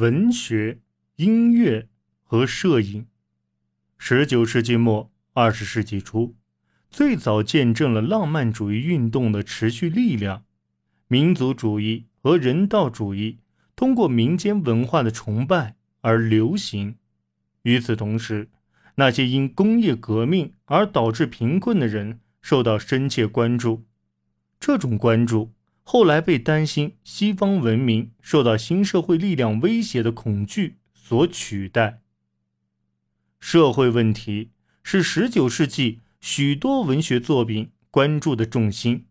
文学、音乐和摄影。十九世纪末、二十世纪初，最早见证了浪漫主义运动的持续力量。民族主义和人道主义通过民间文化的崇拜而流行。与此同时，那些因工业革命而导致贫困的人受到深切关注。这种关注后来被担心西方文明受到新社会力量威胁的恐惧所取代。社会问题是19世纪许多文学作品关注的重心。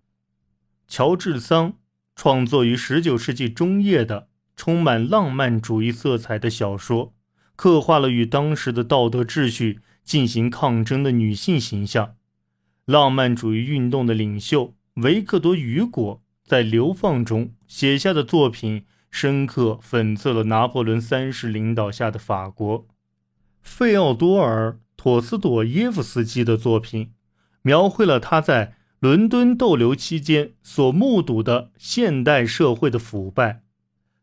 乔治·桑创作于19世纪中叶的充满浪漫主义色彩的小说，刻画了与当时的道德秩序进行抗争的女性形象。浪漫主义运动的领袖维克多·雨果在《流放》中写下的作品，深刻讽刺了拿破仑三世领导下的法国。费奥多尔·托斯妥耶夫斯基的作品，描绘了他在伦敦逗留期间所目睹的现代社会的腐败。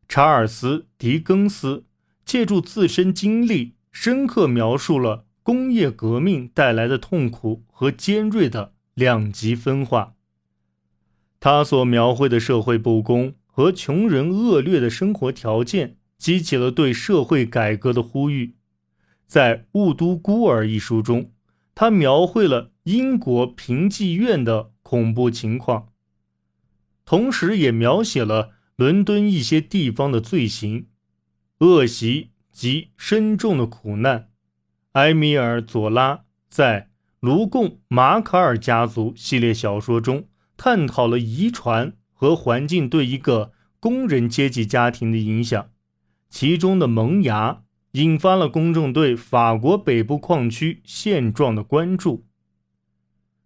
查尔斯·狄更斯借助自身经历，深刻描述了工业革命带来的痛苦和尖锐的两极分化。他所描绘的社会不公和穷人恶劣的生活条件，激起了对社会改革的呼吁。在《雾都孤儿》一书中，他描绘了英国评妓院的恐怖情况，同时也描写了伦敦一些地方的罪行、恶习及深重的苦难。埃米尔·佐拉在《卢贡马卡尔家族》系列小说中探讨了遗传和环境对一个工人阶级家庭的影响，其中的萌芽。引发了公众对法国北部矿区现状的关注。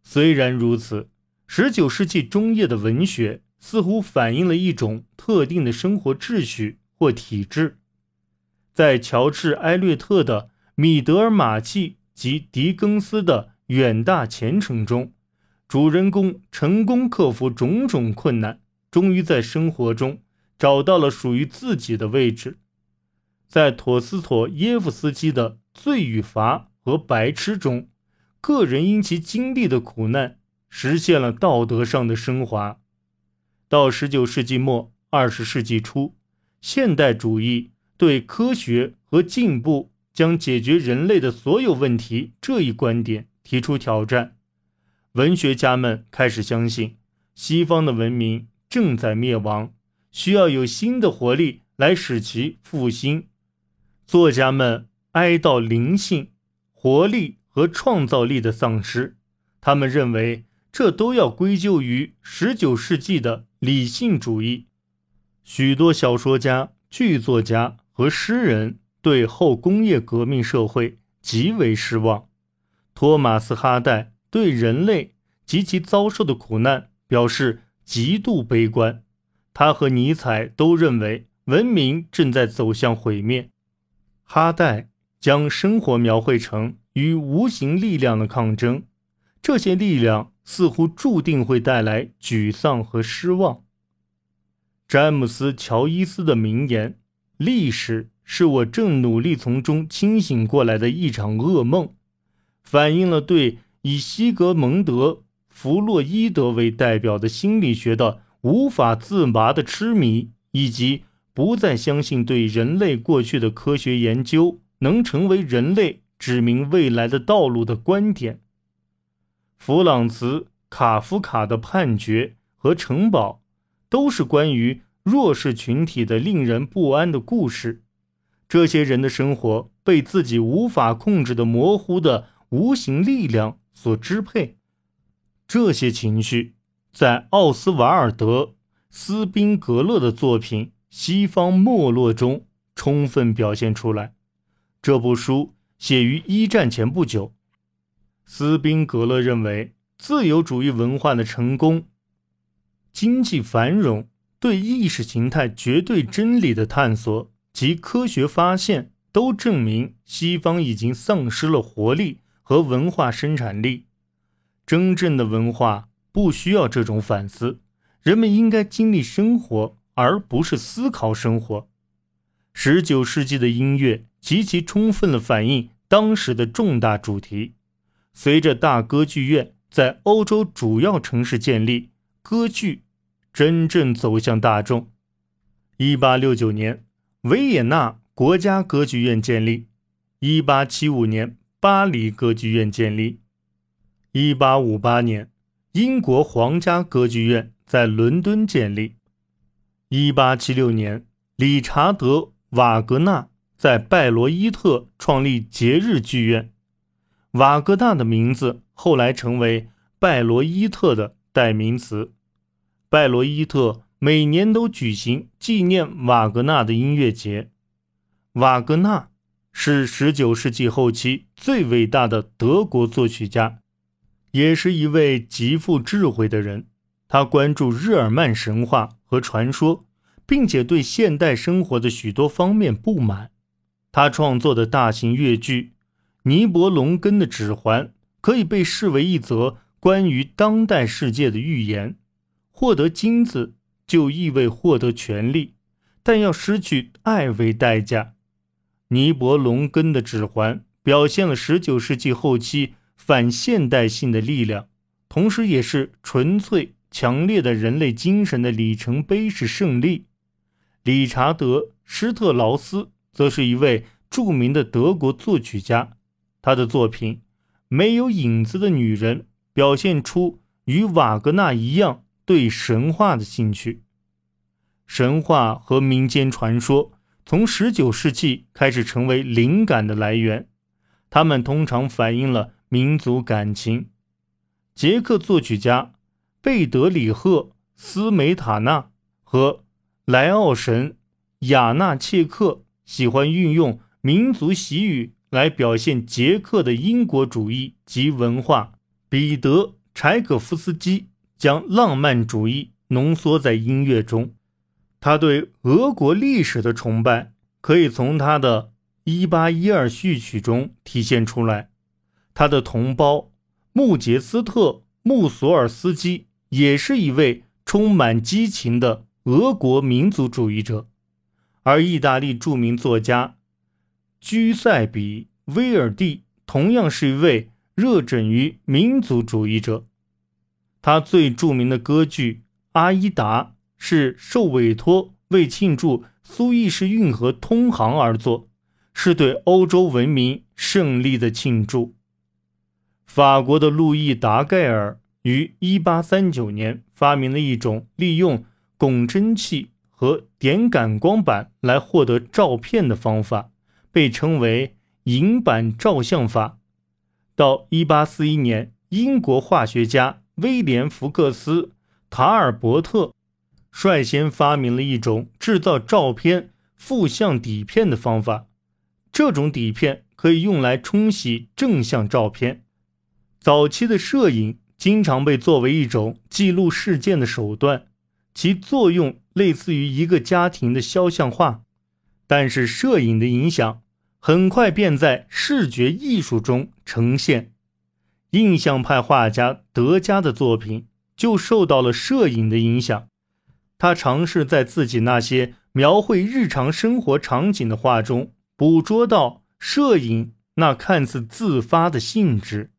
虽然如此，19世纪中叶的文学似乎反映了一种特定的生活秩序或体制。在乔治·埃略特的《米德尔马契》及狄更斯的《远大前程》中，主人公成功克服种种困难，终于在生活中找到了属于自己的位置。在陀思妥耶夫斯基的《罪与罚》和《白痴》中，个人因其经历的苦难，实现了道德上的升华。到十九世纪末、二十世纪初，现代主义对科学和进步将解决人类的所有问题这一观点提出挑战。文学家们开始相信，西方的文明正在灭亡，需要有新的活力来使其复兴。作家们哀悼灵性、活力和创造力的丧失，他们认为这都要归咎于19世纪的理性主义。许多小说家、剧作家和诗人对后工业革命社会极为失望。托马斯·哈代对人类及其遭受的苦难表示极度悲观。他和尼采都认为文明正在走向毁灭。哈代将生活描绘成与无形力量的抗争，这些力量似乎注定会带来沮丧和失望。詹姆斯·乔伊斯的名言：“历史是我正努力从中清醒过来的一场噩梦”，反映了对以西格蒙德·弗洛伊德为代表的心理学的无法自拔的痴迷，以及。不再相信对人类过去的科学研究能成为人类指明未来的道路的观点。弗朗茨·卡夫卡的《判决》和《城堡》都是关于弱势群体的令人不安的故事。这些人的生活被自己无法控制的模糊的无形力量所支配。这些情绪在奥斯瓦尔德·斯宾格勒的作品。西方没落中充分表现出来。这部书写于一战前不久。斯宾格勒认为，自由主义文化的成功、经济繁荣、对意识形态绝对真理的探索及科学发现，都证明西方已经丧失了活力和文化生产力。真正的文化不需要这种反思，人们应该经历生活。而不是思考生活。十九世纪的音乐极其充分地反映当时的重大主题。随着大歌剧院在欧洲主要城市建立，歌剧真正走向大众。一八六九年，维也纳国家歌剧院建立；一八七五年，巴黎歌剧院建立；一八五八年，英国皇家歌剧院在伦敦建立；一八七六年，理查德·瓦格纳在拜罗伊特创立节日剧院。瓦格纳的名字后来成为拜罗伊特的代名词。拜罗伊特每年都举行纪念瓦格纳的音乐节。瓦格纳是19世纪后期最伟大的德国作曲家，也是一位极富智慧的人。他关注日耳曼神话和传说，并且对现代生活的许多方面不满。他创作的大型乐剧。尼伯龙根的指环可以被视为一则关于当代世界的预言。获得金子就意味获得权力，但要失去爱为代价。尼伯龙根的指环表现了19世纪后期反现代性的力量，同时也是纯粹强烈的人类精神的里程碑式胜利。理查德·施特劳斯则是一位著名的德国作曲家。他的作品《没有影子的女人》表现出与瓦格纳一样对神话的兴趣。神话和民间传说从19世纪开始成为灵感的来源，它们通常反映了民族感情。捷克作曲家贝德里赫·斯梅塔纳和莱奥神雅纳切克喜欢运用民族习语。来表现捷克的英国主义及文化。彼得·柴可夫斯基将浪漫主义浓缩在音乐中。他对俄国历史的崇拜可以从他的《1812序曲》中体现出来。他的同胞穆杰斯特·穆索尔斯基也是一位充满激情的俄国民族主义者，而意大利著名作家。居塞比·威尔第同样是一位热枕于民族主义者。他最著名的歌剧《阿依达》是受委托为庆祝苏伊士运河通航而作，是对欧洲文明胜利的庆祝。法国的路易·达盖尔于1839年发明了一种利用汞蒸气和点感光板来获得照片的方法。被称为银板照相法。到1841年，英国化学家威廉·福克斯·塔尔伯特率先发明了一种制造照片负向底片的方法。这种底片可以用来冲洗正向照片。早期的摄影经常被作为一种记录事件的手段，其作用类似于一个家庭的肖像画。但是，摄影的影响很快便在视觉艺术中呈现。印象派画家德加的作品就受到了摄影的影响。他尝试在自己那些描绘日常生活场景的画中，捕捉到摄影那看似自发的性质。